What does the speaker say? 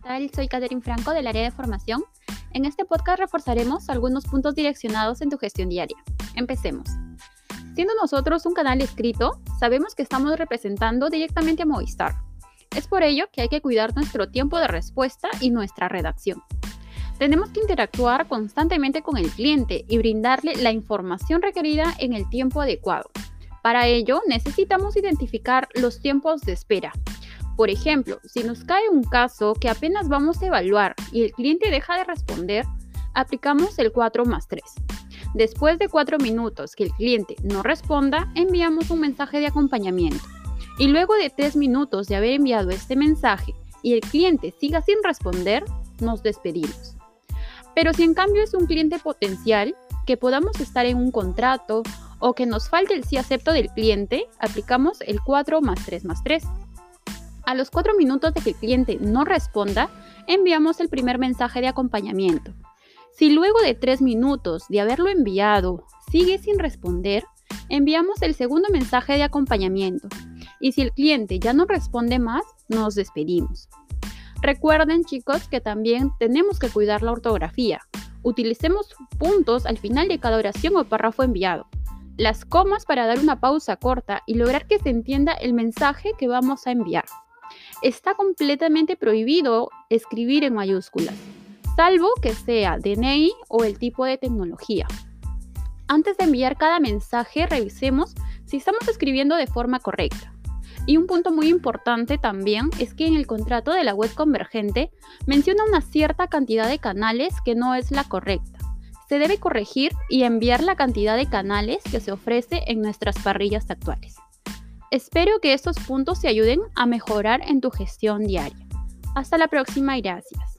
tal? Soy Catherine Franco del área de formación. En este podcast reforzaremos algunos puntos direccionados en tu gestión diaria. Empecemos. Siendo nosotros un canal escrito, sabemos que estamos representando directamente a Movistar. Es por ello que hay que cuidar nuestro tiempo de respuesta y nuestra redacción. Tenemos que interactuar constantemente con el cliente y brindarle la información requerida en el tiempo adecuado. Para ello, necesitamos identificar los tiempos de espera, por ejemplo, si nos cae un caso que apenas vamos a evaluar y el cliente deja de responder, aplicamos el 4 más 3. Después de 4 minutos que el cliente no responda, enviamos un mensaje de acompañamiento. Y luego de 3 minutos de haber enviado este mensaje y el cliente siga sin responder, nos despedimos. Pero si en cambio es un cliente potencial, que podamos estar en un contrato o que nos falte el sí acepto del cliente, aplicamos el 4 más 3 más 3. A los cuatro minutos de que el cliente no responda, enviamos el primer mensaje de acompañamiento. Si luego de tres minutos de haberlo enviado sigue sin responder, enviamos el segundo mensaje de acompañamiento. Y si el cliente ya no responde más, nos despedimos. Recuerden chicos que también tenemos que cuidar la ortografía. Utilicemos puntos al final de cada oración o párrafo enviado. Las comas para dar una pausa corta y lograr que se entienda el mensaje que vamos a enviar está completamente prohibido escribir en mayúsculas, salvo que sea DNI o el tipo de tecnología. Antes de enviar cada mensaje, revisemos si estamos escribiendo de forma correcta. Y un punto muy importante también es que en el contrato de la web convergente menciona una cierta cantidad de canales que no es la correcta. Se debe corregir y enviar la cantidad de canales que se ofrece en nuestras parrillas actuales. Espero que estos puntos te ayuden a mejorar en tu gestión diaria. Hasta la próxima y gracias.